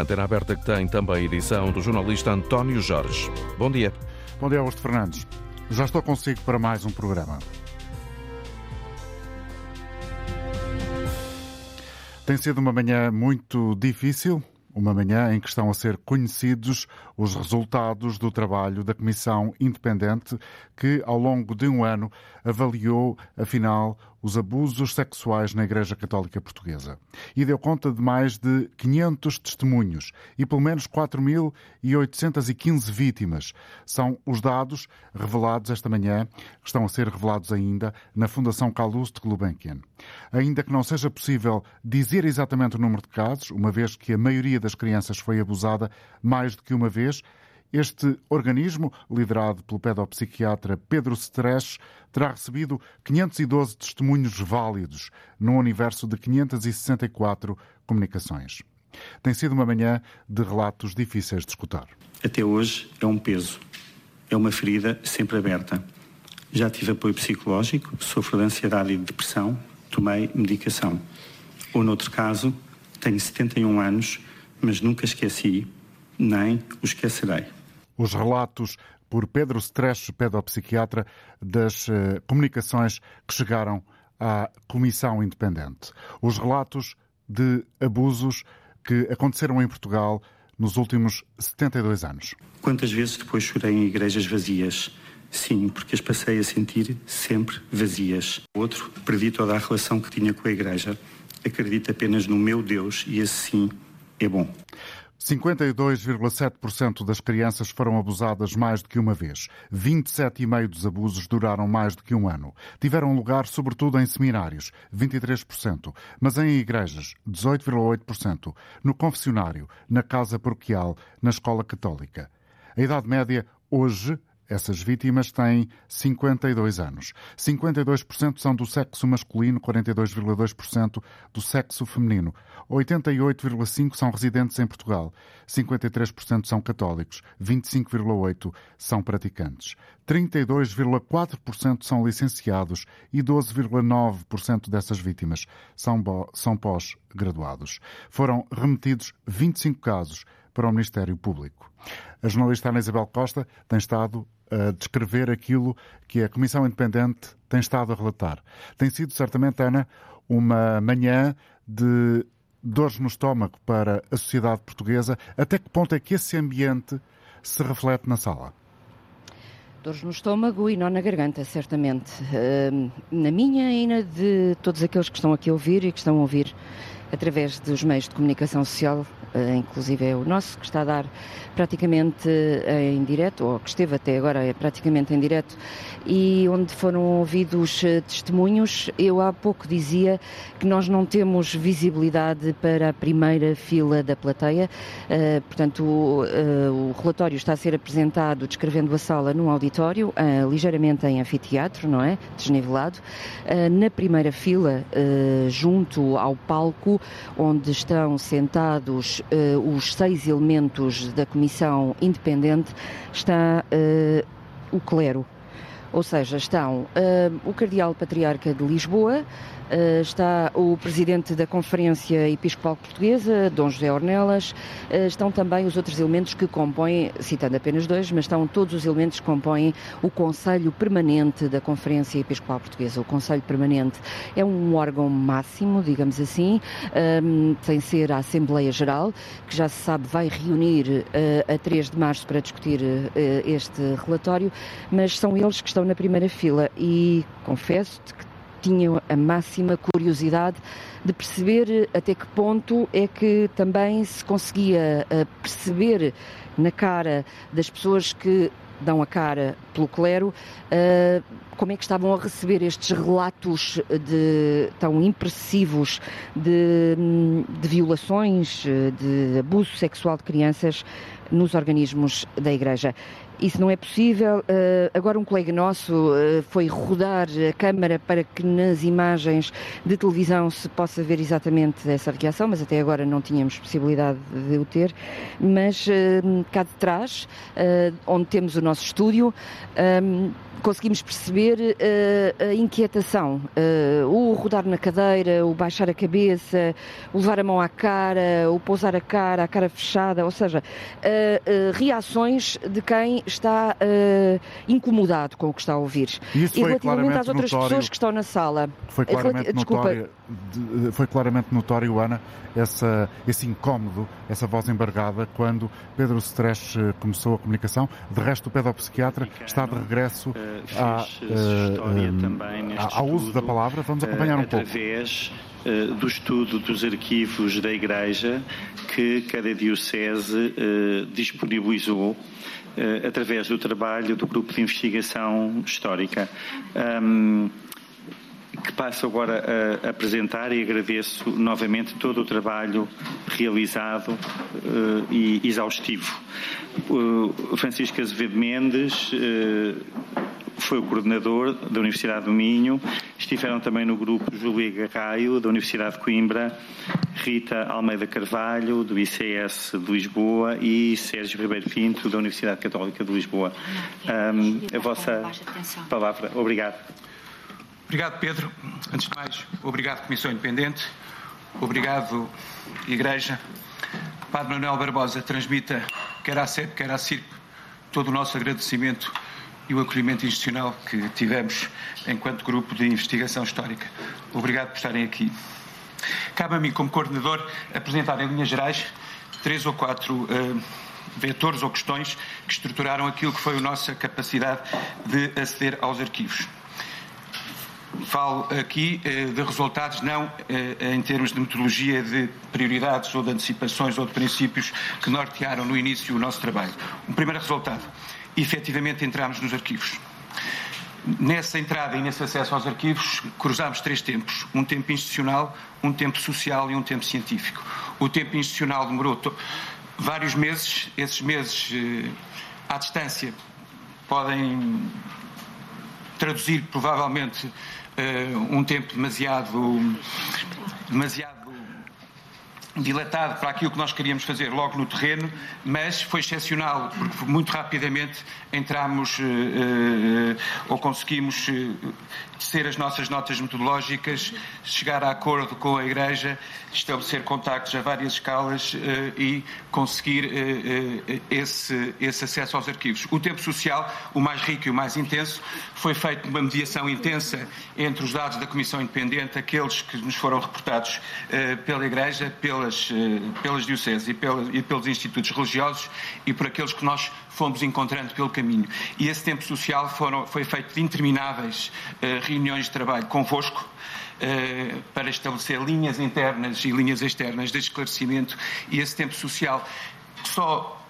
Antena Aberta que tem também a edição do jornalista António Jorge. Bom dia. Bom dia, Augusto Fernandes. Já estou consigo para mais um programa. Tem sido uma manhã muito difícil, uma manhã em que estão a ser conhecidos os resultados do trabalho da Comissão Independente que, ao longo de um ano, avaliou, afinal, os abusos sexuais na Igreja Católica Portuguesa. E deu conta de mais de 500 testemunhos e pelo menos 4.815 vítimas. São os dados revelados esta manhã, que estão a ser revelados ainda na Fundação Calouste Gulbenkian. Ainda que não seja possível dizer exatamente o número de casos, uma vez que a maioria das crianças foi abusada mais do que uma vez, este organismo, liderado pelo pedopsiquiatra Pedro Stresch, terá recebido 512 testemunhos válidos num universo de 564 comunicações. Tem sido uma manhã de relatos difíceis de escutar. Até hoje é um peso, é uma ferida sempre aberta. Já tive apoio psicológico, sofro de ansiedade e de depressão, tomei medicação. Ou, noutro caso, tenho 71 anos, mas nunca esqueci, nem o esquecerei os relatos por Pedro Stresch, pedopsiquiatra, das uh, comunicações que chegaram à Comissão Independente. Os relatos de abusos que aconteceram em Portugal nos últimos 72 anos. Quantas vezes depois chorei em igrejas vazias? Sim, porque as passei a sentir sempre vazias. Outro, perdi toda a relação que tinha com a igreja. Acredito apenas no meu Deus e esse sim é bom. 52,7% das crianças foram abusadas mais do que uma vez. 27,5% dos abusos duraram mais do que um ano. Tiveram lugar, sobretudo, em seminários, 23%, mas em igrejas, 18,8%, no confessionário, na casa paroquial, na escola católica. A idade média, hoje, essas vítimas têm 52 anos. 52% são do sexo masculino, 42,2% do sexo feminino. 88,5% são residentes em Portugal. 53% são católicos. 25,8% são praticantes. 32,4% são licenciados e 12,9% dessas vítimas são, são pós-graduados. Foram remetidos 25 casos para o Ministério Público. A jornalista Ana Isabel Costa tem estado a descrever aquilo que a Comissão Independente tem estado a relatar. Tem sido, certamente, Ana, uma manhã de dores no estômago para a sociedade portuguesa. Até que ponto é que esse ambiente se reflete na sala? Dores no estômago e não na garganta, certamente. Na minha e na de todos aqueles que estão aqui a ouvir e que estão a ouvir através dos meios de comunicação social eh, inclusive é o nosso, que está a dar praticamente eh, em direto, ou que esteve até agora é praticamente em direto, e onde foram ouvidos eh, testemunhos. Eu há pouco dizia que nós não temos visibilidade para a primeira fila da plateia, portanto, o relatório está a ser apresentado descrevendo a sala num auditório, ligeiramente em anfiteatro, não é? Desnivelado. Na primeira fila, junto ao palco, onde estão sentados uh, os seis elementos da Comissão Independente está uh, o clero. Ou seja, estão uh, o Cardeal Patriarca de Lisboa, está o presidente da Conferência Episcopal Portuguesa, Dom José Ornelas, uh, estão também os outros elementos que compõem, citando apenas dois, mas estão todos os elementos que compõem o Conselho Permanente da Conferência Episcopal Portuguesa. O Conselho Permanente é um órgão máximo, digamos assim, sem ser a Assembleia Geral, que já se sabe vai reunir uh, a 3 de março para discutir este relatório, mas são eles que estão na primeira fila e confesso-te que tinham a máxima curiosidade de perceber até que ponto é que também se conseguia eh, perceber na cara das pessoas que dão a cara pelo clero, eh, como é que estavam a receber estes relatos de, tão impressivos de, de violações, de abuso sexual de crianças nos organismos da Igreja. Isso não é possível. Uh, agora, um colega nosso uh, foi rodar a câmara para que nas imagens de televisão se possa ver exatamente essa reação, mas até agora não tínhamos possibilidade de o ter. Mas uh, cá de trás, onde temos o nosso estúdio, conseguimos perceber uh, a inquietação, uh, o rodar na cadeira, o baixar a cabeça, o levar a mão à cara, o pousar a cara, a cara fechada, ou seja, uh, reações de quem está incomodado com o que está a ouvir. Isso e relativamente às outras notório, pessoas que estão na sala. Foi claramente, notório, foi claramente notório, Ana, essa, esse incómodo, essa voz embargada, quando Pedro Stresch começou a comunicação. De resto, o pedopsiquiatra está de regresso à, uh, ao uso da palavra. Vamos acompanhar um pouco. Através do estudo dos arquivos da Igreja que cada Diocese disponibilizou através do trabalho do Grupo de Investigação Histórica. Um, que passo agora a apresentar e agradeço novamente todo o trabalho realizado e exaustivo. Francisco Azevedo Mendes foi o coordenador da Universidade do Minho, estiveram também no grupo Júlia Garraio, da Universidade de Coimbra, Rita Almeida Carvalho, do ICS de Lisboa e Sérgio Ribeiro Pinto, da Universidade Católica de Lisboa. Um, a vossa palavra. Obrigado. Obrigado, Pedro. Antes de mais, obrigado, Comissão Independente. Obrigado, Igreja. Padre Manuel Barbosa transmita, quer à CEP, quer à CIRP, todo o nosso agradecimento e o acolhimento institucional que tivemos enquanto grupo de investigação histórica. Obrigado por estarem aqui. Cabe a mim, como coordenador, apresentar em linhas gerais três ou quatro uh, vetores ou questões que estruturaram aquilo que foi a nossa capacidade de aceder aos arquivos. Falo aqui eh, de resultados não eh, em termos de metodologia de prioridades ou de antecipações ou de princípios que nortearam no início o nosso trabalho. Um primeiro resultado, efetivamente entramos nos arquivos. Nessa entrada e nesse acesso aos arquivos, cruzámos três tempos: um tempo institucional, um tempo social e um tempo científico. O tempo institucional demorou vários meses, esses meses eh, à distância podem traduzir provavelmente uh, um tempo demasiado, demasiado dilatado para aquilo que nós queríamos fazer logo no terreno, mas foi excepcional, porque muito rapidamente entramos uh, uh, ou conseguimos uh, ser as nossas notas metodológicas, chegar a acordo com a Igreja, estabelecer contactos a várias escalas e conseguir esse, esse acesso aos arquivos. O tempo social, o mais rico e o mais intenso, foi feito uma mediação intensa entre os dados da Comissão Independente, aqueles que nos foram reportados pela Igreja, pelas, pelas dioceses e, e pelos institutos religiosos e por aqueles que nós fomos encontrando pelo caminho. E esse tempo social foram, foi feito de intermináveis uh, reuniões de trabalho convosco, uh, para estabelecer linhas internas e linhas externas de esclarecimento, e esse tempo social só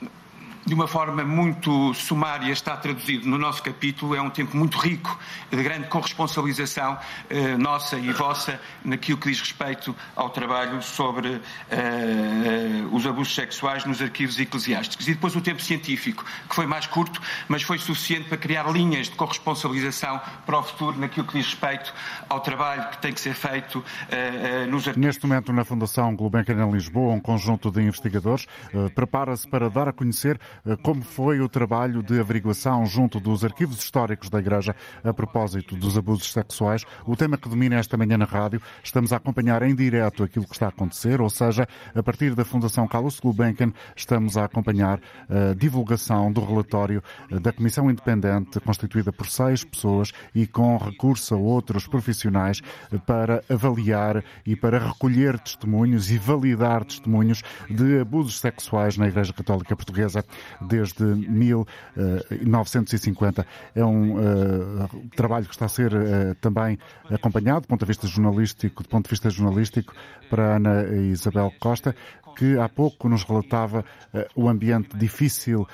de uma forma muito sumária está traduzido no nosso capítulo, é um tempo muito rico, de grande corresponsabilização eh, nossa e vossa naquilo que diz respeito ao trabalho sobre eh, os abusos sexuais nos arquivos eclesiásticos. E depois o tempo científico, que foi mais curto, mas foi suficiente para criar linhas de corresponsabilização para o futuro naquilo que diz respeito ao trabalho que tem que ser feito eh, nos arquivos. Neste momento, na Fundação Gulbenkian em Lisboa, um conjunto de investigadores eh, prepara-se para dar a conhecer eh, como foi o trabalho de averiguação junto dos arquivos históricos da Igreja a propósito dos abusos sexuais. O tema que domina esta manhã na rádio, estamos a acompanhar em direto aquilo que está a acontecer, ou seja, a partir da Fundação Carlos Gulbenkian, estamos a acompanhar a divulgação do relatório da Comissão Independente, constituída por seis pessoas e com recurso a outros profissionais para avaliar e para recolher testemunhos e validar testemunhos de abusos sexuais na Igreja Católica Portuguesa desde 1950. É um uh, trabalho que está a ser uh, também acompanhado do ponto de vista jornalístico, do ponto de vista jornalístico para Ana Isabel Costa, que há pouco nos relatava uh, o ambiente difícil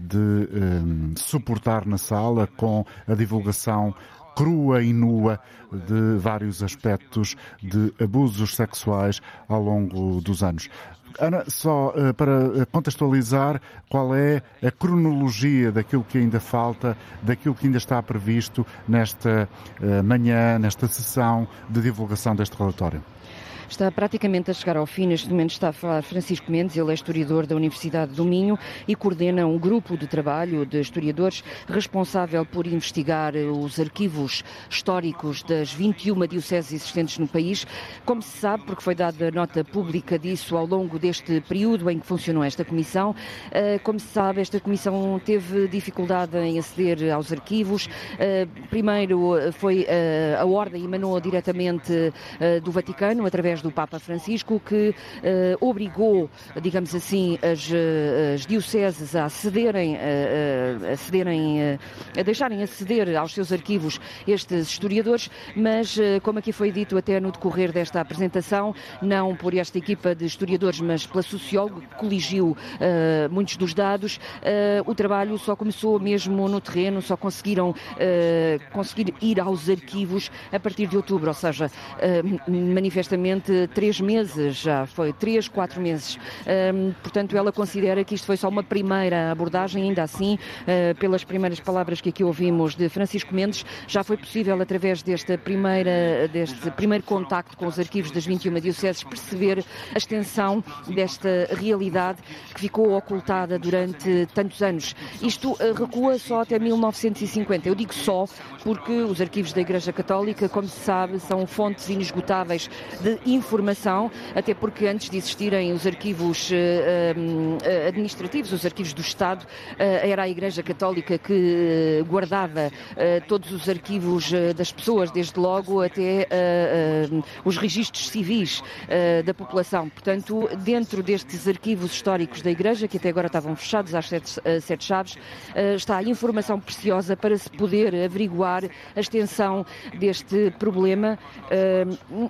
de suportar na sala com a divulgação crua e nua de vários aspectos de abusos sexuais ao longo dos anos. Ana, só uh, para contextualizar qual é a cronologia daquilo que ainda falta, daquilo que ainda está previsto nesta uh, manhã, nesta sessão de divulgação deste relatório está praticamente a chegar ao fim. Neste momento está a falar Francisco Mendes, ele é historiador da Universidade do Minho e coordena um grupo de trabalho de historiadores responsável por investigar os arquivos históricos das 21 dioceses existentes no país. Como se sabe, porque foi dada nota pública disso ao longo deste período em que funcionou esta comissão, eh, como se sabe, esta comissão teve dificuldade em aceder aos arquivos. Eh, primeiro foi eh, a ordem emanou diretamente do Vaticano, através do Papa Francisco, que eh, obrigou, digamos assim, as, eh, as dioceses a cederem, a, a, cederem, a deixarem aceder aos seus arquivos estes historiadores, mas, como aqui foi dito até no decorrer desta apresentação, não por esta equipa de historiadores, mas pela socióloga que coligiu muitos dos dados, o trabalho só começou mesmo no terreno, só conseguiram conseguir ir aos arquivos a partir de outubro, ou seja, manifestamente três meses, já foi três, quatro meses. Um, portanto, ela considera que isto foi só uma primeira abordagem, ainda assim, uh, pelas primeiras palavras que aqui ouvimos de Francisco Mendes, já foi possível, através desta primeira, deste primeiro contacto com os arquivos das 21 dioceses, perceber a extensão desta realidade que ficou ocultada durante tantos anos. Isto uh, recua só até 1950. Eu digo só porque os arquivos da Igreja Católica, como se sabe, são fontes inesgotáveis de informação, até porque antes de existirem os arquivos uh, administrativos, os arquivos do Estado, uh, era a Igreja Católica que guardava todos os arquivos das pessoas, desde logo até os registros civis da população. Portanto, dentro destes arquivos históricos da Igreja, que até agora estavam fechados às sete, sete chaves, está a informação preciosa para se poder averiguar a extensão deste problema,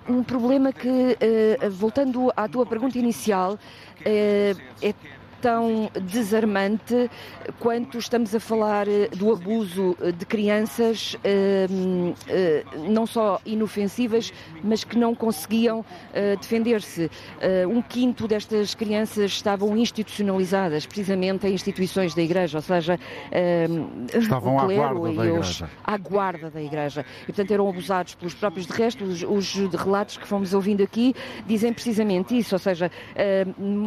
um problema que eh, voltando à tua pergunta inicial, eh, é tão desarmante quanto estamos a falar eh, do abuso eh, de crianças, eh, não só inofensivas, mas que não conseguiam defender-se. Um quinto destas crianças estavam institucionalizadas, precisamente em instituições da Igreja, ou seja, estavam à guarda da Igreja. À guarda da Igreja. E, portanto, eram abusados pelos próprios. De resto, os, os relatos que fomos ouvindo aqui dizem precisamente isso, ou seja,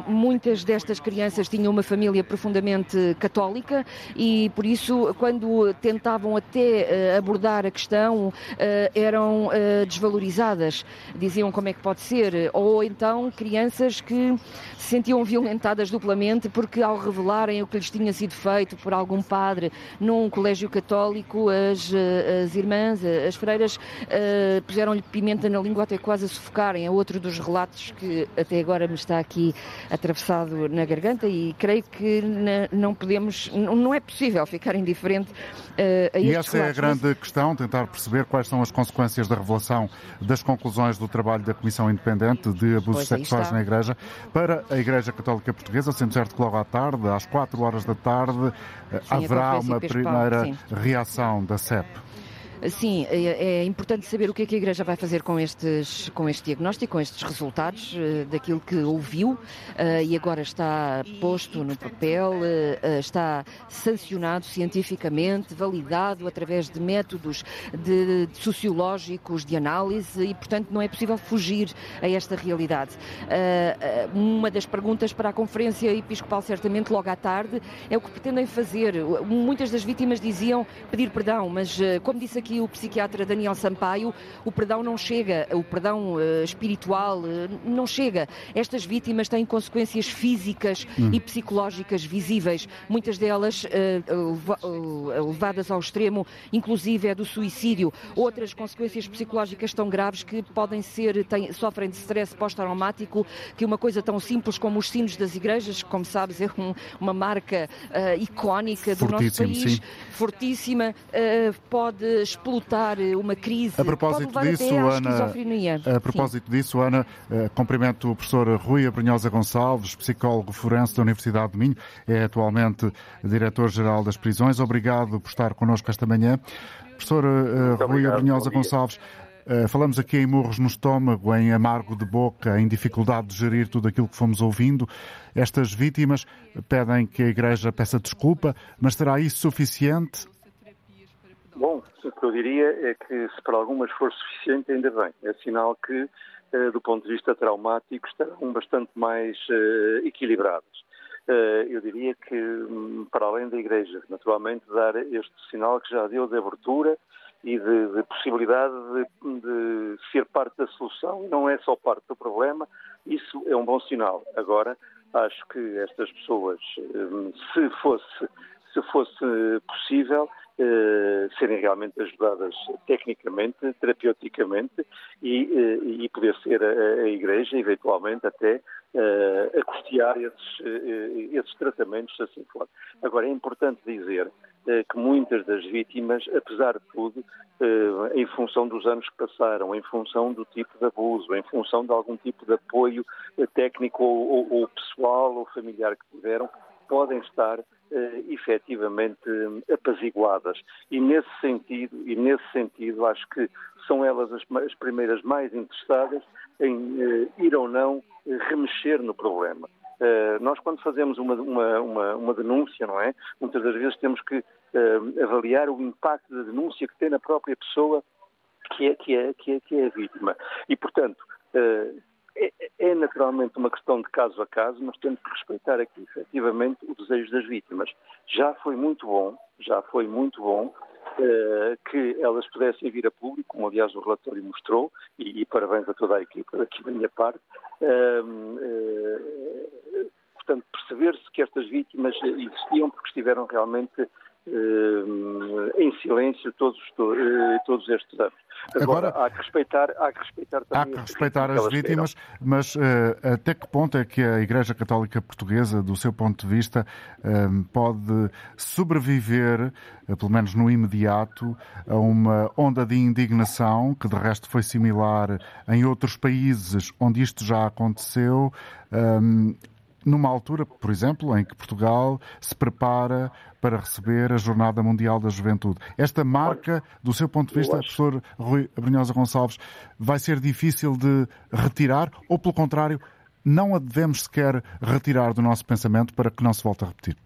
muitas destas crianças tinham uma família profundamente católica e, por isso, quando tentavam até uh, abordar a questão, uh, eram uh, desvalorizadas. Diziam como é que pode ser. Ou então crianças que se sentiam violentadas duplamente porque, ao revelarem o que lhes tinha sido feito por algum padre num colégio católico, as, as irmãs, as freiras, puseram-lhe pimenta na língua até quase a sufocarem. É outro dos relatos que até agora me está aqui atravessado na garganta e creio que não podemos, não é possível ficar indiferente uh, a E essa é a grande questão, tentar perceber quais são as consequências da revelação das conclusões do trabalho da Comissão Independente de Abusos Sexuais na Igreja para a Igreja Católica Portuguesa, sendo certo que logo à tarde, às 4 horas da tarde, sim, haverá uma primeira sim. reação da CEP. Sim, é, é, importante saber o que é que a Igreja vai fazer com, estes, com este diagnóstico, com estes resultados uh, daquilo que ouviu uh, e agora está posto no papel, uh, está sancionado cientificamente, validado através de métodos de, de sociológicos de análise e, portanto, não é possível fugir a esta realidade. uma das perguntas para a Conferência Episcopal, certamente, logo à tarde, é o que pretendem fazer. Muitas das vítimas diziam pedir perdão, mas, como disse aqui, aqui o psiquiatra Daniel Sampaio, o perdão não chega, o perdão uh, espiritual uh, não chega. Estas vítimas têm consequências físicas hum. e psicológicas visíveis, muitas delas uh, levadas ao extremo, inclusive é do suicídio. Outras consequências psicológicas tão graves que podem ser, têm, sofrem de stress pós-traumático, que uma coisa tão simples como os sinos das igrejas, que, como sabes, é um, uma marca icónica do Fortíssimo, nosso país, sim. fortíssima, pode explotar uma crise. A propósito disso, Ana, a propósito Sim. disso, Ana, eh, cumprimento o professor Rui Abrinhosa Gonçalves, psicólogo forense da Universidade de Minho, é atualmente diretor-geral das prisões. Obrigado por estar connosco esta manhã. Professor uh, Rui Abrinhosa Gonçalves, falamos aqui em murros no estômago, em amargo de boca, em dificuldade de gerir tudo aquilo que fomos ouvindo. Estas vítimas pedem que a Igreja peça desculpa, mas será isso suficiente? Bom, o que eu diria é que se para algumas for suficiente, ainda bem. É sinal que, uh, do ponto de vista traumático, estarão bastante mais uh, equilibradas. eu diria que, hum, para além da Igreja, naturalmente, dar este sinal que já deu de abertura e de, de possibilidade de, de, ser parte da solução, não é só parte do problema, isso é um bom sinal. Agora, acho que estas pessoas, hum, se fosse, se fosse possível, eh, serem realmente ajudadas tecnicamente, terapeuticamente e, eh, e poder ser a, a, Igreja, eventualmente, até eh, a custear esses, esses tratamentos, se assim for. Agora, é importante dizer que muitas das vítimas, apesar de tudo, em função dos anos que passaram, em função do tipo de abuso, em função de algum tipo de apoio técnico ou, ou, ou pessoal ou familiar que tiveram, podem estar uh, efetivamente apaziguadas. E nesse sentido, e nesse sentido, acho que são elas as, as primeiras mais interessadas em uh, ir ou não uh, remexer no problema. Uh, nós, quando fazemos uma, uma, uma, uma, denúncia, não é? Muitas das vezes temos que avaliar o impacto da denúncia que tem na própria pessoa que é, que é, que é, que é a vítima. E, portanto, é, é, naturalmente uma questão de caso a caso, mas temos que respeitar aqui efetivamente o desejo das vítimas. Já foi muito bom, já foi muito bom uh, que elas pudessem vir a público, como aliás o relatório mostrou, e, e parabéns a toda a equipa daqui da minha parte. Uh, uh, portanto, perceber-se que estas vítimas existiam porque estiveram realmente em silêncio todos, todos estes anos. Agora, Agora, há que respeitar, há que respeitar também há que respeitar as vítimas, mas uh, até que ponto é que a Igreja Católica Portuguesa, do seu ponto de vista, pode sobreviver, pelo menos no imediato, a uma onda de indignação que de resto foi similar em outros países onde isto já aconteceu? Numa altura, por exemplo, em que Portugal se prepara para receber a Jornada Mundial da Juventude. Esta marca, do seu ponto de vista, professor Rui Abrunhosa Gonçalves, vai ser difícil de retirar ou, pelo contrário, não a devemos sequer retirar do nosso pensamento para que não se volte a repetir?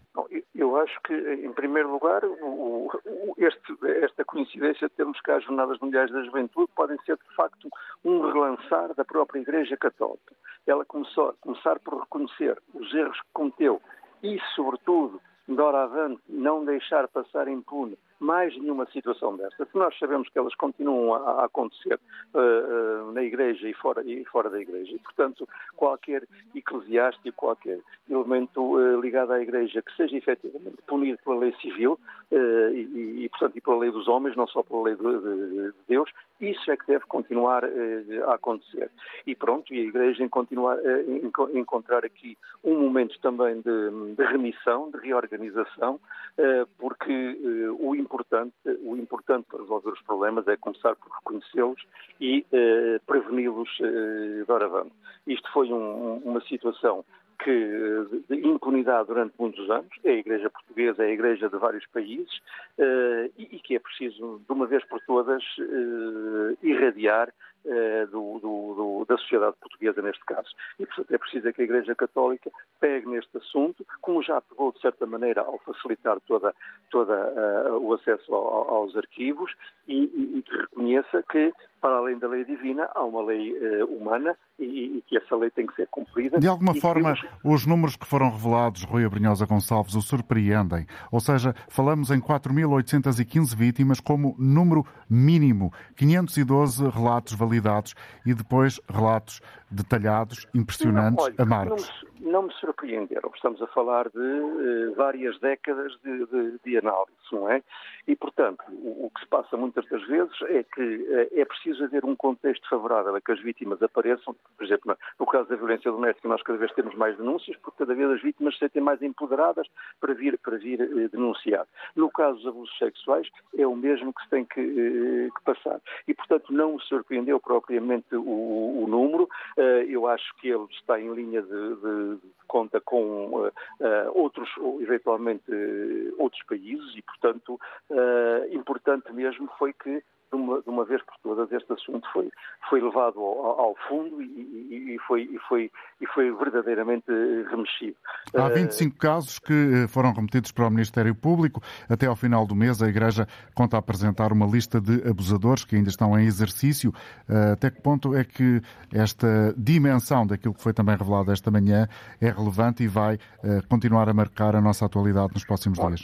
Acho que, em primeiro lugar, o, o, este, esta coincidência de termos cá as Jornadas Mundiais da Juventude podem ser, de facto, um relançar da própria Igreja Católica. Ela começou, começar por reconhecer os erros que cometeu e, sobretudo, doravante, não deixar passar impune mais nenhuma situação desta. Se nós sabemos que elas continuam a, acontecer uh, na Igreja e fora, e fora da Igreja, e, portanto, qualquer eclesiástico, qualquer elemento uh, ligado à Igreja que seja efetivamente punido pela lei civil e, e, portanto, e pela lei dos homens, não só pela lei de, de, de Deus, isso é que deve continuar a acontecer. E pronto, e a Igreja em continuar, em, encontrar aqui um momento também de, de remissão, de reorganização, porque o importante, o importante para resolver os problemas é começar por reconhecê-los e eh, preveni-los eh, doravante. Isto foi um, uma situação que, de impunidade durante muitos anos, é a Igreja Portuguesa, é a Igreja de vários países, uh, e, e, que é preciso, de uma vez por todas, uh, irradiar do, do, do, da sociedade portuguesa neste caso. E, portanto, é preciso que a Igreja Católica pegue neste assunto, como já pegou, de certa maneira, ao facilitar toda, toda o acesso ao, aos arquivos, e, e, e que reconheça que para além da lei divina, há uma lei uh, humana e, e, que essa lei tem que ser cumprida. De alguma forma, temos... os números que foram revelados, Rui Abrinhosa Gonçalves, o surpreendem. Ou seja, falamos em 4.815 vítimas como número mínimo, 512 relatos e depois relatos detalhados, impressionantes, não, olha, amargos. Não, não me, surpreenderam. Estamos a falar de uh, várias décadas de, de, de, análise, não é? E, portanto, o, o, que se passa muitas das vezes é que uh, é preciso haver um contexto favorável a que as vítimas apareçam. Por exemplo, no caso da violência doméstica, nós cada vez temos mais denúncias, porque cada vez as vítimas se sentem mais empoderadas para vir, para vir uh, denunciar. No caso dos abusos sexuais, é o mesmo que se tem que, que passar. E, portanto, não me surpreendeu propriamente o, o número. Eh, eu acho que ele está em linha de, de conta com uh, uh, outros, eventualmente, outros países e, portanto, importante mesmo foi que de uma, de uma, vez por todas este assunto foi, foi levado ao, ao fundo e, e, e, foi, e, foi, e foi verdadeiramente remexido. Há 25 uh... casos que eh, foram remetidos para o Ministério Público. Até ao final do mês, a Igreja conta apresentar uma lista de abusadores que ainda estão em exercício. Até que ponto é que esta dimensão daquilo que foi também revelado esta manhã é relevante e vai continuar a marcar a nossa atualidade nos próximos dias?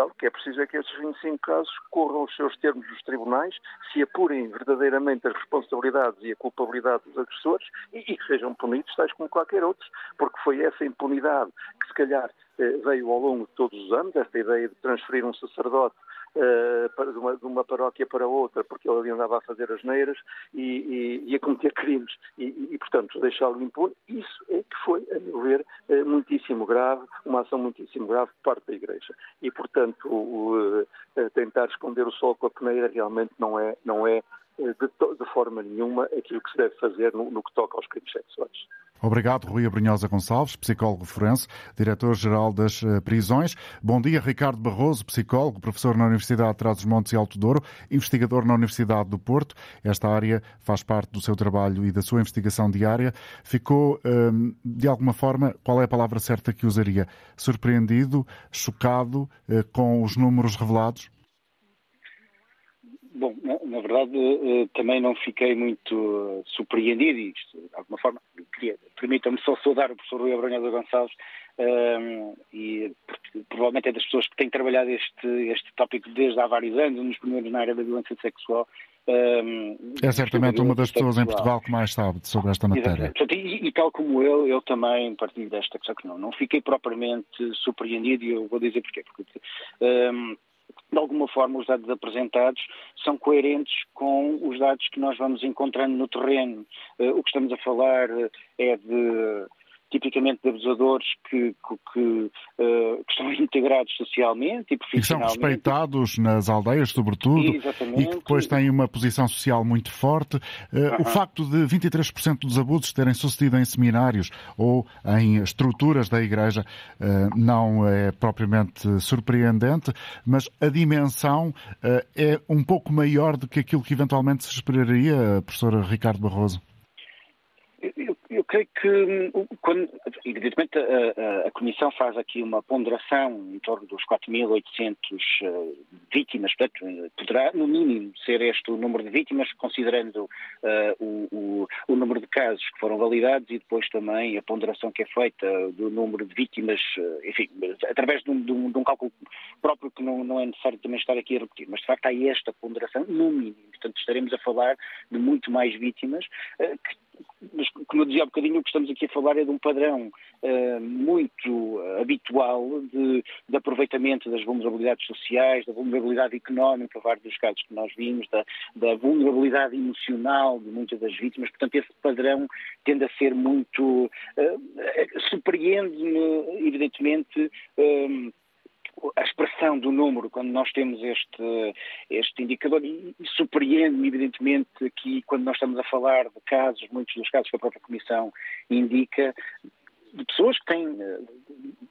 Ora, está, o que é preciso é que estes 25 casos corram os seus termos nos tribunais, se apurem verdadeiramente as responsabilidades e a culpabilidade dos agressores e, e que sejam punidos, tais como qualquer outro, porque foi essa impunidade que se calhar eh, veio ao longo de todos os anos, esta ideia de transferir um sacerdote uh, de, uma, de, uma, paróquia para outra, porque ele ali andava a fazer as neiras e, e, e a cometer crimes e, e portanto, deixá-lo impune. Isso é que foi, a meu ver, uh, muitíssimo grave, uma ação muitíssimo grave por parte da Igreja. E, portanto, uh, tentar esconder o sol com a peneira realmente não é, não é de, de, forma nenhuma aquilo que se deve fazer no, no que toca aos crimes sexuais. Obrigado, Rui Abrunhosa Gonçalves, psicólogo forense, diretor-geral das eh, prisões. Bom dia, Ricardo Barroso, psicólogo, professor na Universidade de Trás-os-Montes e Alto Douro, investigador na Universidade do Porto. Esta área faz parte do seu trabalho e da sua investigação diária. Ficou, ehm, de alguma forma, qual é a palavra certa que usaria? Surpreendido, chocado eh, com os números revelados? Bom, na, na verdade uh, também não fiquei muito uh, surpreendido e isto, de alguma forma, permitam-me só saudar o professor Rui Abranhosa Gonçalves uh, e provavelmente é das pessoas que têm trabalhado este, este tópico desde há vários anos, um dos primeiros na área da violência sexual. é certamente uma das pessoas em Portugal que mais sabe sobre esta matéria. E, e, tal como eu, eu também partilho desta questão que não, não fiquei propriamente surpreendido e eu vou dizer porquê. Porque, de alguma forma, os dados apresentados são coerentes com os dados que nós vamos encontrando no terreno. Uh, o que estamos a falar uh, é de tipicamente de abusadores que, que, que, uh, que estão integrados socialmente e profissionalmente. E que são respeitados nas aldeias, sobretudo, Exatamente. e que depois têm uma posição social muito forte. Uh, O facto de 23% dos abusos terem sucedido em seminários ou em estruturas da Igreja uh, não é propriamente surpreendente, mas a dimensão é um pouco maior do que aquilo que eventualmente se esperaria, professor Ricardo Barroso. Creio que, quando, evidentemente, a, a, Comissão faz aqui uma ponderação em torno dos 4.800 uh, vítimas, portanto, poderá, no mínimo, ser este o número de vítimas, considerando uh, o, o, o, número de casos que foram validados e depois também a ponderação que é feita do número de vítimas, uh, enfim, através de um, de, um, de um, cálculo próprio que não, não é necessário também estar aqui a repetir. Mas, de facto, há esta ponderação, no mínimo. Portanto, estaremos a falar de muito mais vítimas que mas como eu dizia há bocadinho, o que estamos aqui a falar é de um padrão uh, muito habitual de, de, aproveitamento das vulnerabilidades sociais, da vulnerabilidade económica, vários dos casos que nós vimos, da, da vulnerabilidade emocional de muitas das vítimas. Portanto, esse padrão tende a ser muito. Uh, surpreende-me, evidentemente. Uh, a expressão do número, quando nós temos este, este indicador, e surpreende-me, evidentemente, aqui, quando nós estamos a falar de casos, muitos dos casos que a própria Comissão indica, de pessoas que têm, eh,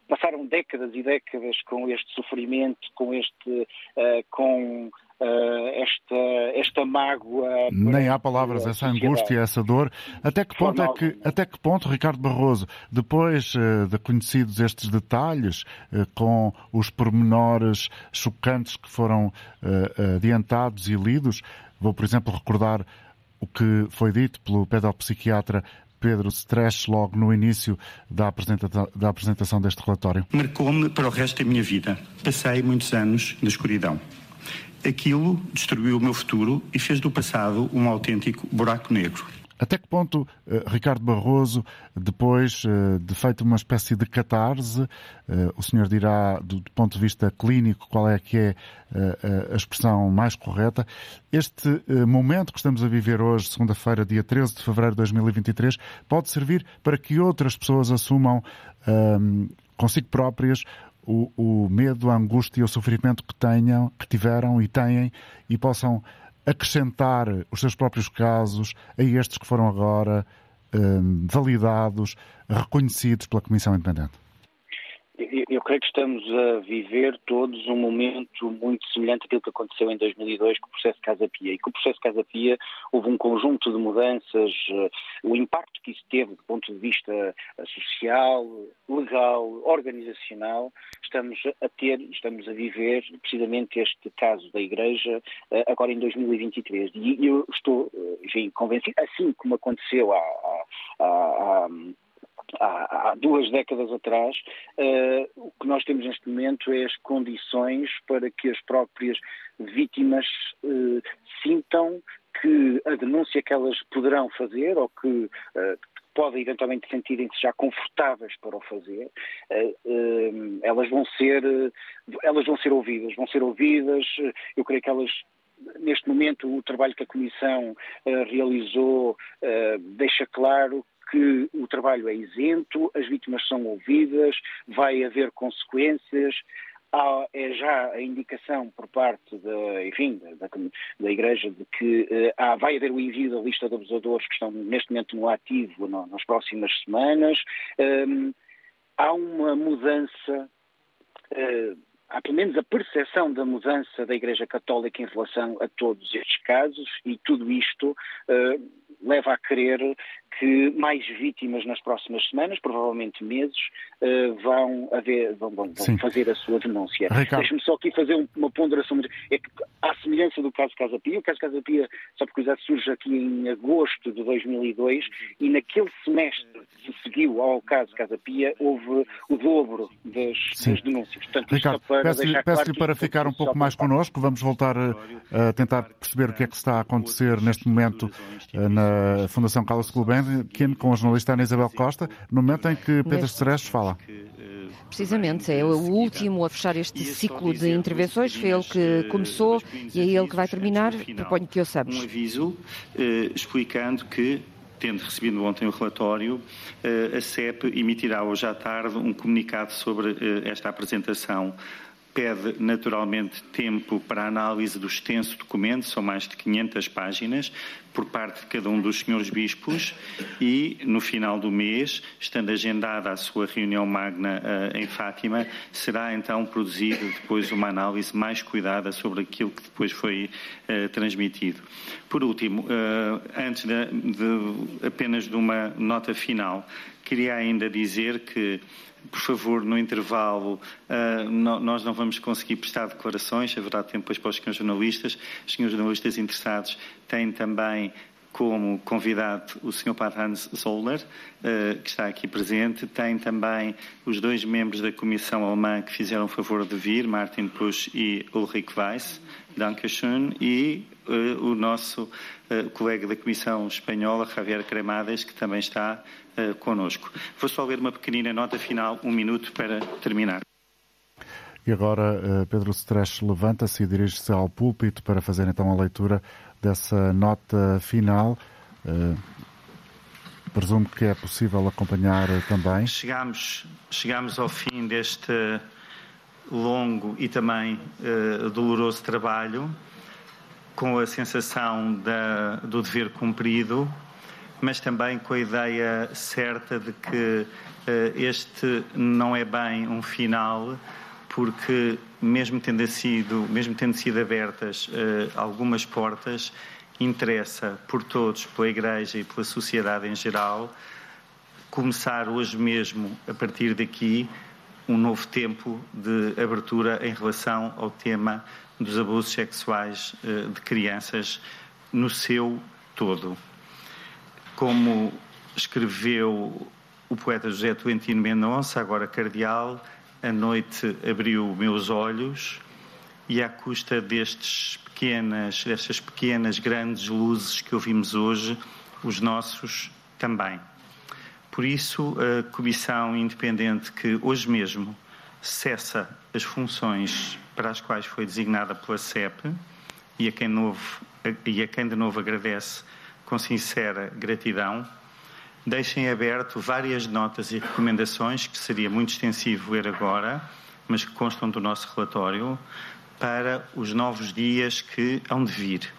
passaram décadas e décadas com este sofrimento, com este, uh, com esta, esta mágoa. Nem há palavras, essa angústia, essa dor. Até que ponto é que, até que ponto, Ricardo Barroso, depois uh, de conhecidos estes detalhes, uh, com os pormenores chocantes que foram adiantados e lidos, vou, por exemplo, recordar o que foi dito pelo pedopsiquiatra Pedro Stresch logo no início da apresentação, da apresentação deste relatório? Marcou-me para o resto da minha vida. Passei muitos anos na escuridão aquilo destruiu o meu futuro e fez do passado um autêntico buraco negro. Até que ponto, eh, Ricardo Barroso, depois eh, de feito uma espécie de catarse, eh, o senhor dirá, do ponto de vista clínico, qual é que é a expressão mais correta, este momento que estamos a viver hoje, segunda-feira, dia 13 de fevereiro de 2023, pode servir para que outras pessoas assumam consigo próprias o, o medo, a angústia e o sofrimento que tenham, que tiveram e têm e possam acrescentar os seus próprios casos a estes que foram agora um, validados, reconhecidos pela Comissão Independente? Eu creio que estamos a viver todos um momento muito semelhante àquilo que aconteceu em 2002 com o processo Casa Pia. E com o processo Casa Pia houve um conjunto de mudanças, eh, o impacto que isso teve do ponto de vista eh, social, legal, organizacional, estamos a ter, estamos a viver precisamente este caso da Igreja eh, agora em 2023. E eu estou, enfim, convencido, assim como aconteceu há, há, há, há há, duas décadas atrás, uh, o que nós temos neste momento é as condições para que as próprias vítimas uh, sintam que a denúncia que elas poderão fazer ou que uh, podem eventualmente sentirem-se já confortáveis para o fazer, elas vão ser elas vão ser ouvidas, vão ser ouvidas. Eu creio que elas neste momento o trabalho que a Comissão realizou deixa claro que o trabalho é isento, as vítimas são ouvidas, vai haver consequências. Há, é já a indicação por parte da, enfim, da, da Igreja de que uh, há, vai haver o envio da lista de abusadores que estão neste momento no ativo no, nas próximas semanas. Um, há uma mudança, uh, há pelo menos a percepção da mudança da Igreja Católica em relação a todos estes casos e tudo isto uh, leva a crer que mais vítimas nas próximas semanas, provavelmente meses, uh, vão, haver, vão, vão, fazer a sua denúncia. Deixe-me só aqui fazer uma ponderação. É que, à semelhança do caso Casa Pia, o caso Casa Pia, só por curiosidade, surge aqui em agosto de 2002 e naquele semestre que seguiu ao caso Casa Pia houve o dobro das, das denúncias. Portanto, Ricardo, peço-lhe peço claro para ficar um pouco mais connosco. Vamos voltar a, a tentar perceber o que é que está a acontecer neste momento eh, na Fundação Carlos Gulbenkian com a jornalista Ana Isabel Costa, no momento em que Pedro Ceres fala. Precisamente, é o último a fechar este ciclo de intervenções, foi ele que começou e é ele que vai terminar. Proponho que ouçamos. Um aviso eh, explicando que tendo recebido ontem o relatório, eh, a CEP emitirá hoje à tarde um comunicado sobre eh, esta apresentação pede naturalmente tempo para a análise do extenso documento, são mais de 500 páginas, por parte de cada um dos senhores bispos e, no final do mês, estando agendada a sua reunião magna uh, em Fátima, será então produzida depois uma análise mais cuidada sobre aquilo que depois foi uh, transmitido. Por último, uh, antes de, de, apenas de uma nota final, queria ainda dizer que por favor, no intervalo, uh, no, nós não vamos conseguir prestar declarações, haverá tempo depois para os senhores jornalistas. Os senhores jornalistas interessados têm também como convidado o Sr. Padre Hans Zoller, uh, que está aqui presente. Tem também os dois membros da Comissão Alemã que fizeram o favor de vir, Martin Pusch e Ulrich Weiss. Dankeschön. E uh, o nosso uh, colega da Comissão Espanhola, Javier Cremades, que também está connosco. Vou só ler uma pequenina nota final, um minuto para terminar. E agora Pedro Stresch levanta-se e dirige-se ao púlpito para fazer então a leitura dessa nota final. Presumo que é possível acompanhar também. Chegamos, chegamos ao fim deste longo e também uh, doloroso trabalho, com a sensação da, do dever cumprido, mas também com a ideia certa de que uh, este não é bem um final, porque mesmo tendo sido, mesmo tendo sido abertas uh, algumas portas, interessa por todos, pela Igreja e pela sociedade em geral, começar hoje mesmo, a partir daqui, um novo tempo de abertura em relação ao tema dos abusos sexuais eh, de crianças no seu todo. Como escreveu o poeta José Tuentino Mendonça, agora cardeal, a noite abriu meus olhos e à custa destes pequenas, destas pequenas grandes luzes que ouvimos hoje, os nossos também. Por isso, a Comissão Independente, que hoje mesmo cessa as funções para as quais foi designada pela CEP e a quem, novo, e a quem de novo agradece com sincera gratidão, deixem aberto várias notas e recomendações que seria muito extensivo ler agora, mas que constam do nosso relatório, para os novos dias que hão de vir.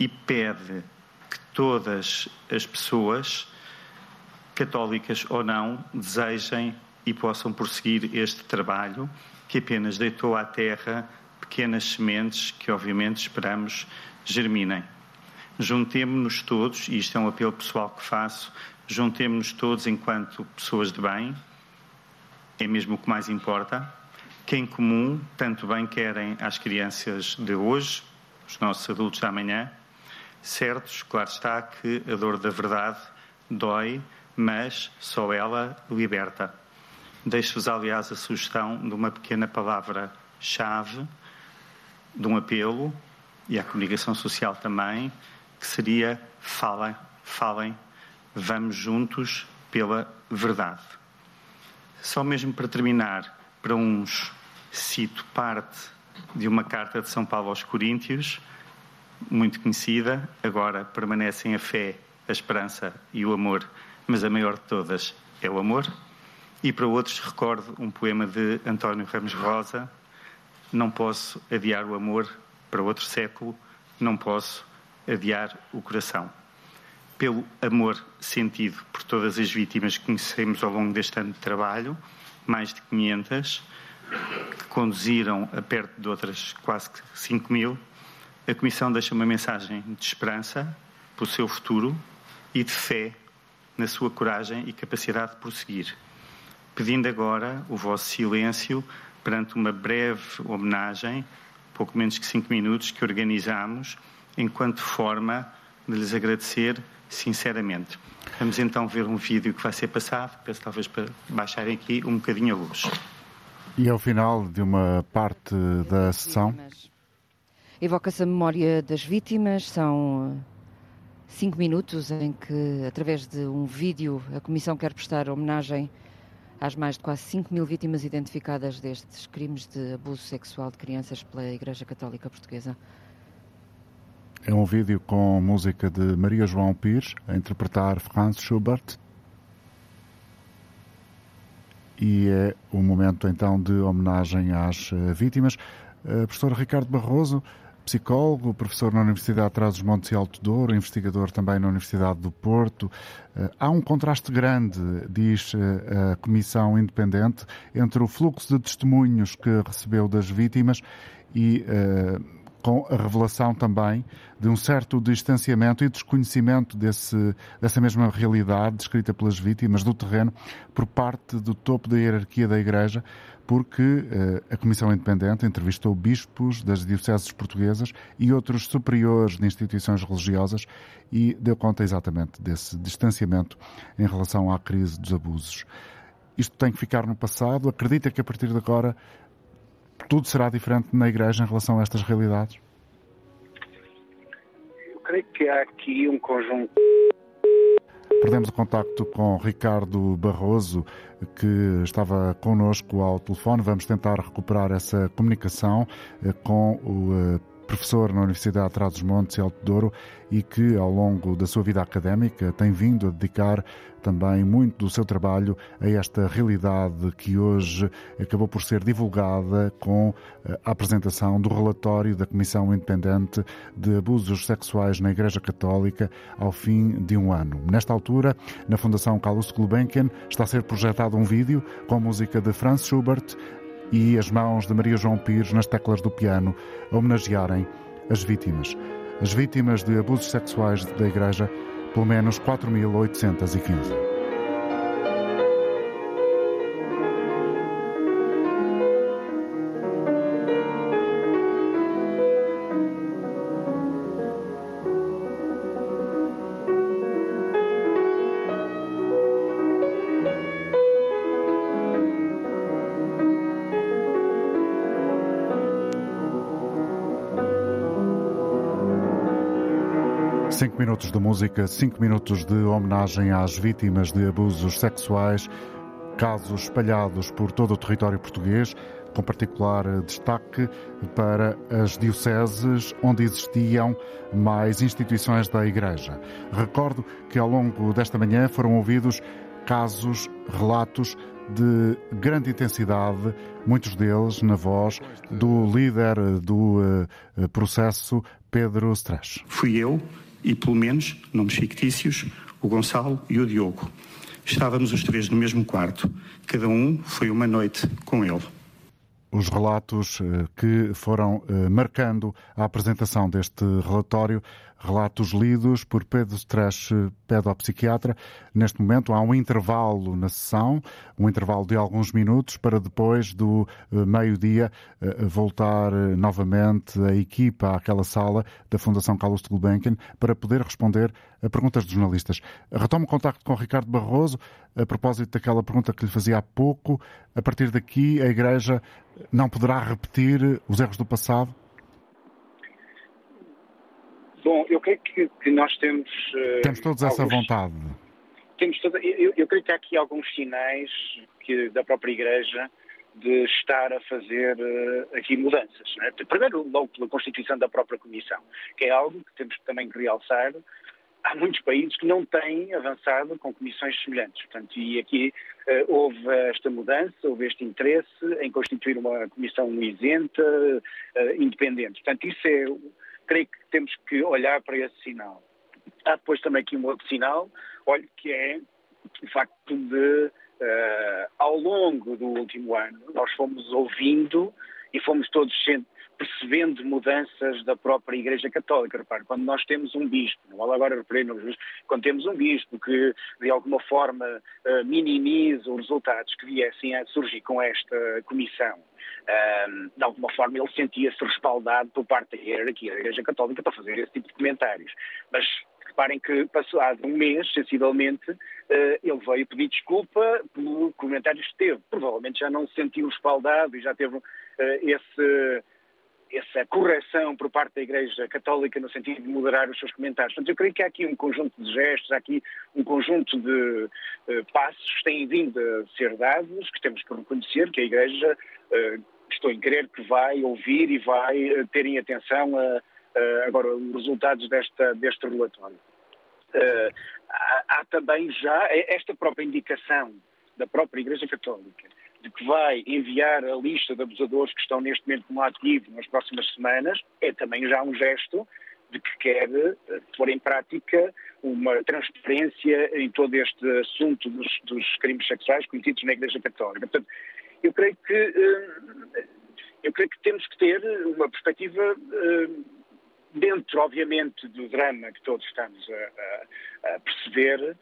E pede que todas as pessoas católicas ou não, desejem e possam prosseguir este trabalho que apenas deitou à terra pequenas sementes que, obviamente, esperamos germinem. Juntemo-nos todos, e isto é um apelo pessoal que faço, juntemo-nos todos enquanto pessoas de bem, é mesmo o que mais importa, que em comum tanto bem querem às crianças de hoje, os nossos adultos da manhã, certos, claro está, que a dor da verdade dói, mas só ela liberta. Deixo-vos, aliás, a sugestão de uma pequena palavra-chave, de um apelo, e à comunicação social também, que seria falem, falem, vamos juntos pela verdade. Só mesmo para terminar, para uns cito parte de uma carta de São Paulo aos Coríntios, muito conhecida, agora permanecem a fé, a esperança e o amor, mas a maior de todas é o amor. E para outros recordo um poema de António Ramos Rosa, Não posso adiar o amor para outro século, não posso adiar o coração. Pelo amor sentido por todas as vítimas que conhecemos ao longo deste ano de trabalho, mais de 500, que conduziram a perto de outras quase 5 mil, a Comissão deixa uma mensagem de esperança para o seu futuro e de fé na sua coragem e capacidade de prosseguir pedindo agora o vosso silêncio perante uma breve homenagem, pouco menos que cinco minutos, que organizamos enquanto forma de lhes agradecer sinceramente. Vamos então ver um vídeo que vai ser passado, peço talvez para baixarem aqui um bocadinho a luz. E ao final de uma parte da sessão. Evoca-se a memória das vítimas, são cinco minutos em que, através de um vídeo, a Comissão quer prestar homenagem às mais de quase 5 mil vítimas identificadas destes crimes de abuso sexual de crianças pela Igreja Católica Portuguesa. É um vídeo com música de Maria João Pires, a interpretar Franz Schubert. E é o momento então de homenagem às eh, vítimas. A professora Ricardo Barroso, psicólogo, professor na Universidade de Trás-os-Montes e Alto Douro, investigador também na Universidade do Porto. Eh, há um contraste grande, diz a Comissão Independente, entre o fluxo de testemunhos que recebeu das vítimas e uh, com a revelação também de um certo distanciamento e desconhecimento desse, dessa mesma realidade descrita pelas vítimas do terreno por parte do topo da hierarquia da Igreja, porque uh, a Comissão Independente entrevistou bispos das dioceses portuguesas e outros superiores de instituições religiosas e deu conta exatamente desse distanciamento em relação à crise dos abusos. Isto tem que ficar no passado. Acredita que a partir de agora tudo será diferente na Igreja em relação a estas realidades? Eu creio que há aqui um conjunto Perdemos o contacto com Ricardo Barroso, que estava connosco ao telefone. Vamos tentar recuperar essa comunicação eh, com o eh, professor na Universidade de Trás-os-Montes e Alto Douro e que, ao longo da sua vida académica, tem vindo a dedicar também muito do seu trabalho a esta realidade que hoje acabou por ser divulgada com eh, a apresentação do relatório da Comissão Independente de Abusos Sexuais na Igreja Católica ao fim de um ano. Nesta altura, na Fundação Carlos Gulbenkian, está a ser projetado um vídeo com música de Franz Schubert e as mãos de Maria João Pires nas teclas do piano a homenagearem as vítimas. As vítimas de abusos sexuais da Igreja, pelo menos 4.815. Cinco minutos de música, cinco minutos de homenagem às vítimas de abusos sexuais, casos espalhados por todo o território português, com particular destaque para as dioceses onde existiam mais instituições da Igreja. Recordo que ao longo desta manhã foram ouvidos casos, relatos de grande intensidade, muitos deles na voz do líder do uh, processo, Pedro Strash. Fui eu e, pelo menos, nomes fictícios, o Gonçalo e o Diogo. Estávamos os três no mesmo quarto. Cada um foi uma noite com ele os relatos eh, que foram eh, marcando a apresentação deste relatório, relatos lidos por Pedro Stresch, pedopsiquiatra. Neste momento há um intervalo na sessão, um intervalo de alguns minutos, para depois do eh, meio-dia voltar novamente a equipa àquela sala da Fundação Carlos de Gulbenkian para poder responder a perguntas dos jornalistas. Retomo contacto com Ricardo Barroso a propósito daquela pergunta que lhe fazia há pouco. A partir daqui, a Igreja não poderá repetir os erros do passado? Bom, eu creio que, que nós temos. Uh, temos todos alguns, essa vontade. Temos toda, eu, eu, creio que há aqui alguns sinais que, da própria Igreja de estar a fazer uh, aqui mudanças. Né? Primeiro, logo pela constituição da própria Comissão, que é algo que temos também que realçar, há muitos países que não têm avançado com comissões semelhantes. Portanto, e aqui uh, houve esta mudança, houve este interesse em constituir uma comissão isenta, independente. Portanto, isso é, creio que temos que olhar para esse sinal. Há depois também aqui um outro sinal, olha, que é o facto de, uh, ao longo do último ano, nós fomos ouvindo e fomos todos percebendo mudanças da própria Igreja Católica. Repare, quando nós temos um bispo, não vale agora referir quando temos um bispo que de alguma forma uh, minimiza os resultados que viessem a surgir com esta comissão, uh, de alguma forma ele sentia-se respaldado por parte da hierarquia da Igreja Católica para fazer esse tipo de comentários. Mas reparem que passado um mês, sensivelmente, uh, ele veio pedir desculpa pelo comentários que teve. Provavelmente já não se sentiu respaldado e já teve esse essa correção por parte da Igreja Católica no sentido de moderar os seus comentários. Portanto, eu creio que há aqui um conjunto de gestos, há aqui um conjunto de uh, passos que têm vindo a ser dados, que temos que reconhecer que a Igreja, estou em crer que vai ouvir e vai ter em atenção a, agora os resultados desta, deste relatório. Há, há também já esta própria indicação da própria Igreja Católica de que vai enviar a lista de abusadores que estão neste momento como ativo nas próximas semanas, é também já um gesto de que quer eh, pôr em prática uma transparência em todo este assunto dos, dos crimes sexuais cometidos na Igreja Católica. Portanto, eu creio que eh, eu creio que temos que ter uma perspectiva eh, dentro, obviamente, do drama que todos estamos a, a perceber,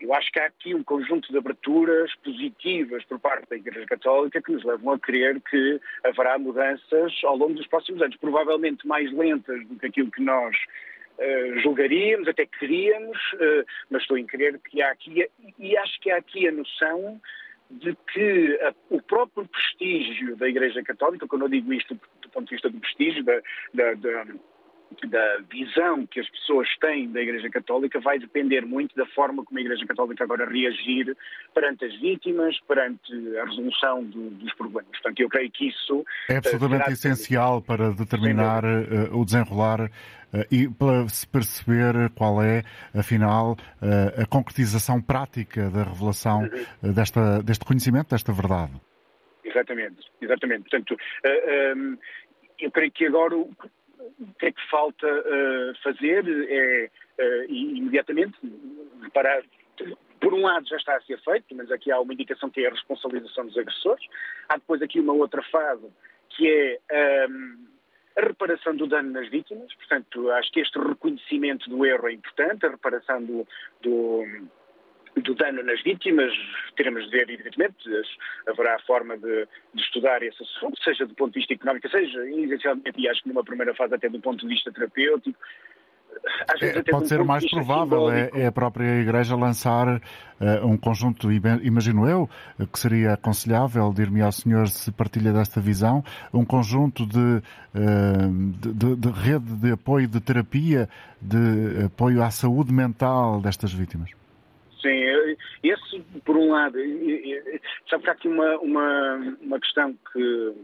eu acho que há aqui um conjunto de aberturas positivas por parte da Igreja Católica que nos levam a crer que haverá mudanças ao longo dos próximos anos, provavelmente mais lentas do que aquilo que nós uh, julgaríamos, até queríamos, uh, mas estou em crer que há aqui, e acho que há aqui a noção de que a, o próprio prestígio da Igreja Católica, quando eu digo isto do ponto de vista do prestígio, da, da, da da visão que as pessoas têm da Igreja Católica vai depender muito da forma como a Igreja Católica agora reagir perante as vítimas, perante a resolução do, dos problemas. Portanto, eu creio que isso... É absolutamente essencial para determinar uh, o desenrolar uh, e para se perceber qual é, afinal, uh, a concretização prática da revelação uhum. desta, deste conhecimento, desta verdade. Exatamente, exatamente. Portanto, um, eu creio que agora o que é que falta uh, fazer é uh, imediatamente parar. Por um lado já está a ser feito, mas aqui há uma indicação que é a responsabilização dos agressores. Há depois aqui uma outra fase que é um, ehm, a reparação do dano nas vítimas. Portanto, acho que este reconhecimento do erro é importante, a reparação do, do do dano nas vítimas, teremos de ver, evidentemente, haverá forma de, de, estudar esse assunto, seja do ponto de vista económico, seja inicialmente, e acho que numa primeira fase até do ponto de vista terapêutico. É, pode ser mais provável é, é, a própria Igreja lançar uh, um conjunto, imagino eu, que seria aconselhável, dir-me ao Senhor se partilha desta visão, um conjunto de, uh, de, de, rede de apoio de terapia, de apoio à saúde mental destas vítimas. Sim, esse por um lado, sabe que há aqui uma, uma, uma questão que,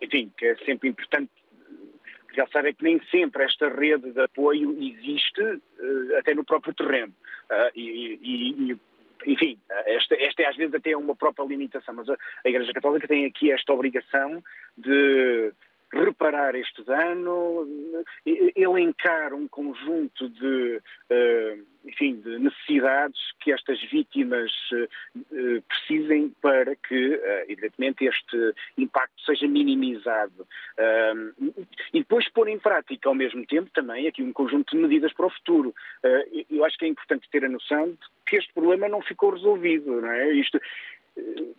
enfim, que é sempre importante realçar é que nem sempre esta rede de apoio existe uh, até no próprio terreno. Uh, e, e, enfim, esta, esta é às vezes até uma própria limitação, mas a, a Igreja Católica tem aqui esta obrigação de reparar este dano, elencar um conjunto de, enfim, de necessidades que estas vítimas precisem para que, evidentemente, este impacto seja minimizado. E depois pôr em prática, ao mesmo tempo, também aqui um conjunto de medidas para o futuro. Eu acho que é importante ter a noção de que este problema não ficou resolvido, não é? Isto,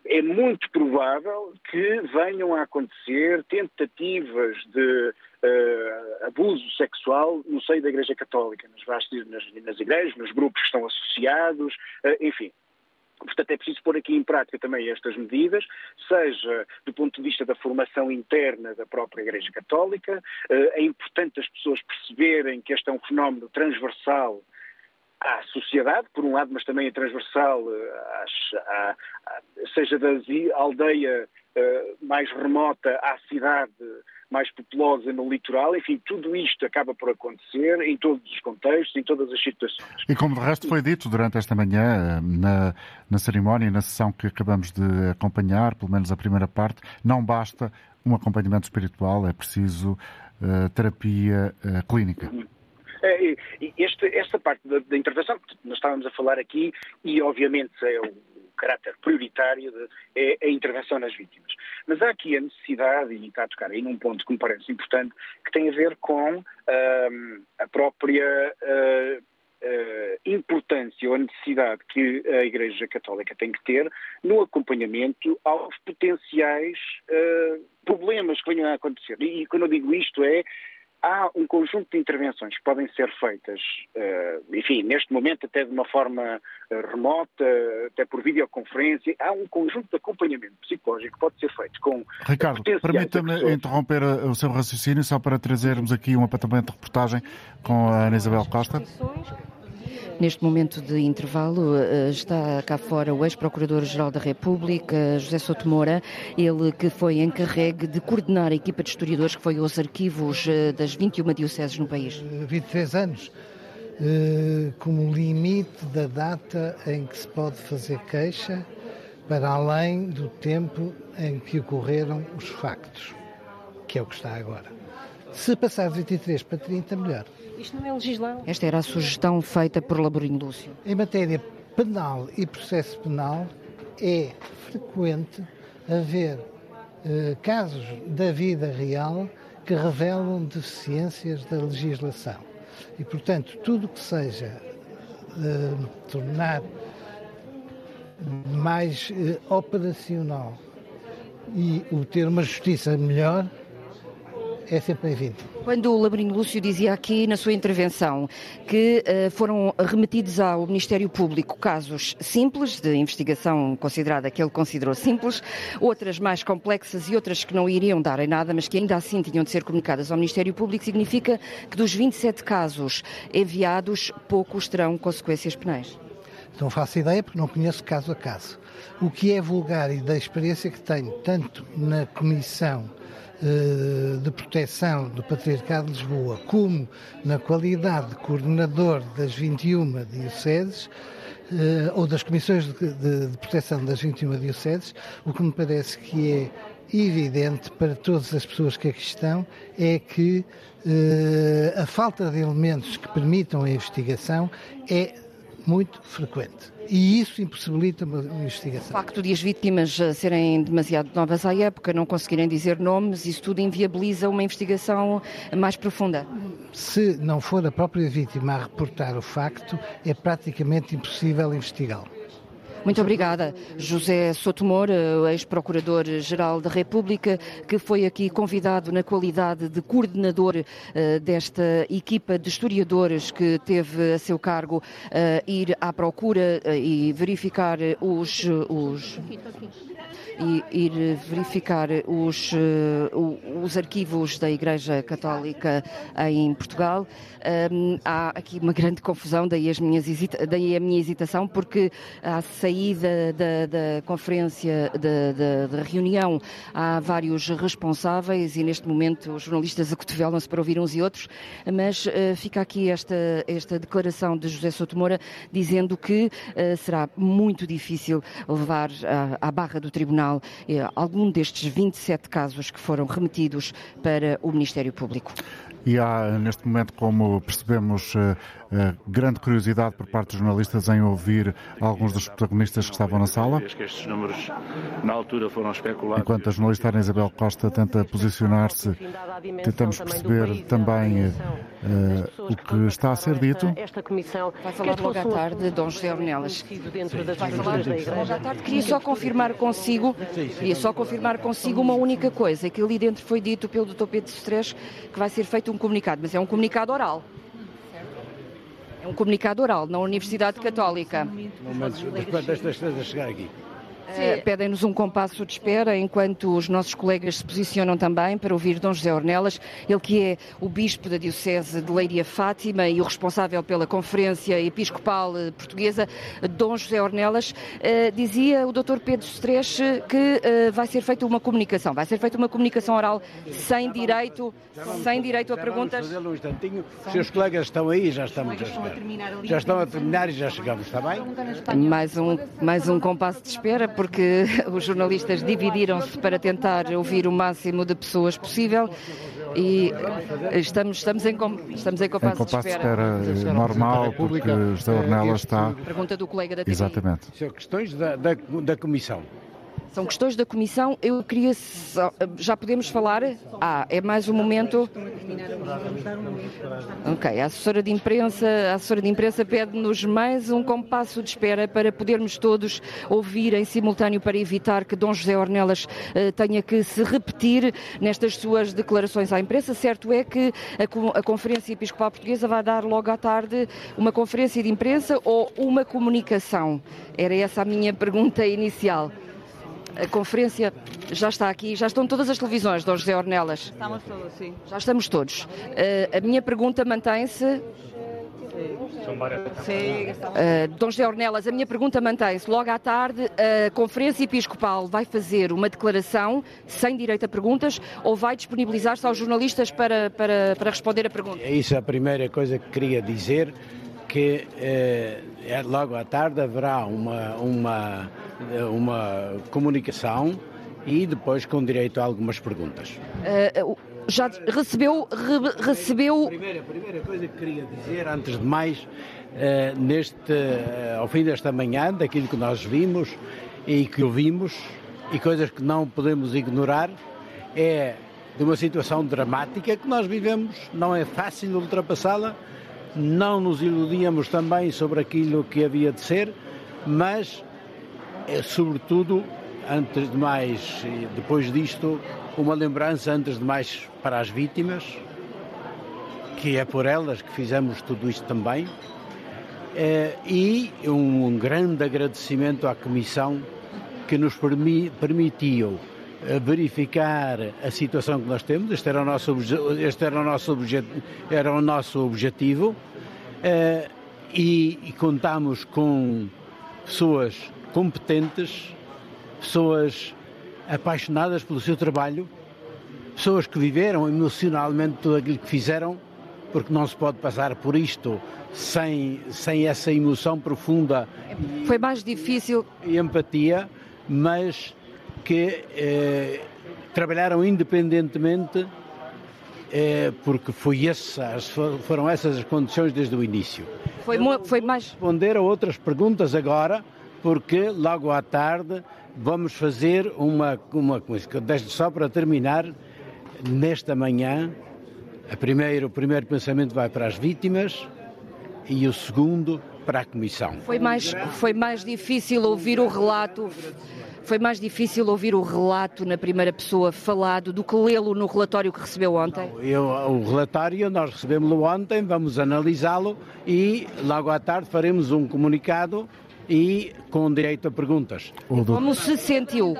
é muito provável que venham a acontecer tentativas de uh, abuso sexual no seio da Igreja Católica, nas, vastas, nas, nas igrejas, nos grupos que estão associados, uh, enfim. Portanto, é preciso pôr aqui em prática também estas medidas, seja do ponto de vista da formação interna da própria Igreja Católica. Uh, é importante as pessoas perceberem que este é um fenómeno transversal à sociedade, por um lado, mas também é transversal, eh, às, à, seja da aldeia uh, mais remota à cidade mais populosa no litoral, enfim, tudo isto acaba por acontecer em todos os contextos, em todas as situações. E como de resto foi dito durante esta manhã, na, na cerimónia na sessão que acabamos de acompanhar, pelo menos a primeira parte, não basta um acompanhamento espiritual, é preciso uh, terapia uh, clínica. Uhum. É, este, esta parte da, da, intervenção nós estávamos a falar aqui, e obviamente é o, caráter prioritário, de, é a intervenção nas vítimas. Mas há aqui a necessidade, e está a tocar aí num ponto que me parece importante, que tem a ver com a própria. Uh, importância ou a necessidade que a Igreja Católica tem que ter no acompanhamento aos potenciais uh, problemas que venham a acontecer. E, e quando eu digo isto é há um conjunto de intervenções que podem ser feitas, uh, enfim, neste momento até de uma forma uh, remota, até por videoconferência, há um conjunto de acompanhamento psicológico que pode ser feito com... Ricardo, permita-me interromper eh, o seu raciocínio só para trazermos aqui um apontamento de reportagem com a Ana Isabel Costa. Neste momento de intervalo eh, está cá fora o ex-procurador-geral da República, José Souto Moura, ele que foi encarregue de coordenar a equipa de historiadores que foi aos arquivos eh, das 21 dioceses no país. 23 anos eh, como limite da data em que se pode fazer queixa para além do tempo em que ocorreram os factos, que é o que está agora. Se passar de 23 para 30, melhor. Isto não é legislado. Esta era a sugestão feita por Laborinho Lúcio. Em matéria penal e processo penal, é frequente haver eh, casos da vida real que revelam deficiências da legislação. E, portanto, tudo que seja eh, tornar mais eh, operacional e o ter uma justiça melhor é sempre bem-vindo. Quando o Labrinho Lúcio dizia aqui na sua intervenção que uh, foram remetidos ao Ministério Público casos simples, de investigação considerada que ele considerou simples, outras mais complexas e outras que não iriam dar em nada, mas que ainda assim tinham de ser comunicadas ao Ministério Público, significa que dos 27 casos enviados, poucos terão consequências penais. Não faço ideia porque não conheço caso a caso. O que é vulgar e da experiência que tenho, tanto na Comissão de proteção do Patriarcado de Lisboa, como na qualidade de coordenador das 21 dioceses, eh, ou das comissões de proteção das 21 dioceses, o que me parece que é evidente para todas as pessoas que aqui estão é que eh, a falta de elementos que permitam a investigação é muito frequente. E isso impossibilita uma investigação. O facto de as vítimas eh, serem demasiado novas à época, não conseguirem dizer nomes, isso tudo inviabiliza uma investigação mais profunda? Se não for a própria vítima a reportar o facto, é praticamente impossível investigá-lo. Muito obrigada. José Sotomor, ex-procurador-geral da República, que foi aqui convidado na qualidade de coordenador uh, desta equipa de historiadores que teve a seu cargo uh, ir à procura e verificar os, os ir verificar os, os arquivos da Igreja Católica em Portugal. Há aqui uma grande confusão, daí, as minhas daí a minha hesitação, porque à saída da, da conferência, da, da, da, reunião, há vários responsáveis e neste momento os jornalistas acotovelam-se para ouvir uns e outros, mas uh, fica aqui esta, esta declaração de José Sotomora dizendo que uh, será muito difícil levar à, à barra do Tribunal Tribunal algum destes 27 casos que foram remetidos para o Ministério Público. E há, neste momento, como percebemos, eh, eh, grande curiosidade por parte dos jornalistas em ouvir alguns dos protagonistas que estavam na sala. Que estes números, na altura, foram especulados. Enquanto a jornalista Ana Isabel Costa tenta posicionar-se, tentamos perceber também uh, o que está a ser dito. Esta comissão vai falar logo à tarde, Dom José Ornelas. Vai falar logo à tarde. Queria só confirmar consigo, queria só confirmar consigo uma única coisa, que ali dentro foi dito pelo Dr. Pedro Stresch que vai ser feito um comunicado, mas é um comunicado oral. É um comunicado oral na Universidade Católica. Mas depois destas a chegar aqui. Uh, Pedem-nos um compasso de espera enquanto os nossos colegas se posicionam também para ouvir Dom José Ornelas, ele que é o bispo da Diocese de Leiria Fátima e o responsável pela Conferência Episcopal eh, Portuguesa, Dom José Ornelas. Uh, dizia o Dr. Pedro Stresch que uh, vai ser feita uma comunicação, vai ser feita uma comunicação oral sem direito, sem direito a perguntas. Vamos um instantinho. Se os colegas estão aí, já estamos a chegar. Já estão a terminar e já chegamos, está bem? Mais um, mais um compasso de espera porque os jornalistas dividiram-se para tentar ouvir o máximo de pessoas possível e estamos, estamos, em, estamos em compasso, em compasso de espera, de espera normal, porque José Ornella está... Pergunta do colega da TV. Exatamente. Questões da, da, da Comissão. São questões da Comissão. Eu queria. Já podemos falar? Ah, é mais um momento. Ok, a assessora de imprensa, a de imprensa pede-nos mais um compasso de espera para podermos todos ouvir em simultâneo para evitar que Dom José Ornelas uh, tenha que se repetir nestas suas declarações à imprensa. Certo é que a Conferência Episcopal Portuguesa vai dar logo à tarde uma conferência de imprensa ou uma comunicação? Era essa a minha pergunta inicial. A conferência já está aqui, já estão todas as televisões, Dom José Ornelas. Estamos todos, sim. Já estamos todos. Uh, a minha pergunta mantém-se. Uh, Dom José Ornelas, a minha pergunta mantém-se. Logo à tarde, a Conferência Episcopal vai fazer uma declaração sem direito a perguntas ou vai disponibilizar-se aos jornalistas para, para, para responder a perguntas? É isso a primeira coisa que queria dizer, que eh, logo à tarde haverá uma, uma, uma comunicação e depois com direito a algumas perguntas. Uh, já recebeu. Re, recebeu... A primeira, a primeira coisa que queria dizer, antes de mais, uh, neste, uh, ao fim desta manhã, daquilo que nós vimos e que ouvimos, e coisas que não podemos ignorar, é de uma situação dramática que nós vivemos, não é fácil ultrapassá-la, não nos iludíamos também sobre aquilo que havia de ser, mas é sobretudo, antes de mais, depois disto, uma lembrança, antes de mais, para as vítimas, que é por elas que fizemos tudo isto também, é, e um grande agradecimento à Comissão que nos permitiu eh, verificar a situação que nós temos, este era o nosso, este era o nosso, objetivo, era o nosso objetivo. Eh, e, e com pessoas competentes, pessoas apaixonadas pelo seu trabalho, pessoas que viveram emocionalmente tudo aquilo que fizeram, porque não se pode passar por isto sem, sem essa emoção profunda. Foi mais difícil. E empatia, mas que eh, trabalharam independentemente, eh, porque foi essas, foram essas as condições desde o início. Foi, foi mais. Responder a outras perguntas agora porque logo à tarde vamos fazer uma, uma coisa. Só para terminar, nesta manhã, a primeiro, o primeiro pensamento vai para as vítimas e o segundo para a Comissão. Foi mais, foi mais difícil ouvir o relato. Foi mais difícil ouvir o relato na primeira pessoa falado do que lê-lo no relatório que recebeu ontem? Eu, o relatório nós recebemos-lo ontem, vamos analisá-lo e logo à tarde faremos um comunicado e com direito a perguntas. Como se sentiu?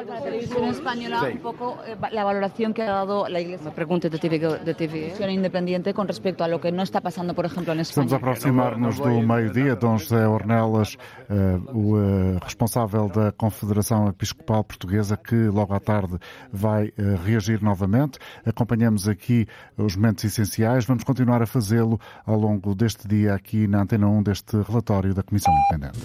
Española, un pouco a valoración que ha dado a Iglesia. Uma pergunta da TV, da TV. independiente con respecto a lo que no está pasando, por ejemplo, en España. Estamos a aproximar-nos do meio-dia. Dom José Ornelas, uh, o responsável da Confederação Episcopal Portuguesa, que logo à tarde vai reagir novamente. Acompanhamos aqui os momentos essenciais. Vamos continuar a fazê-lo ao longo deste dia aqui na Antena 1 deste relatório da Comissão Independente.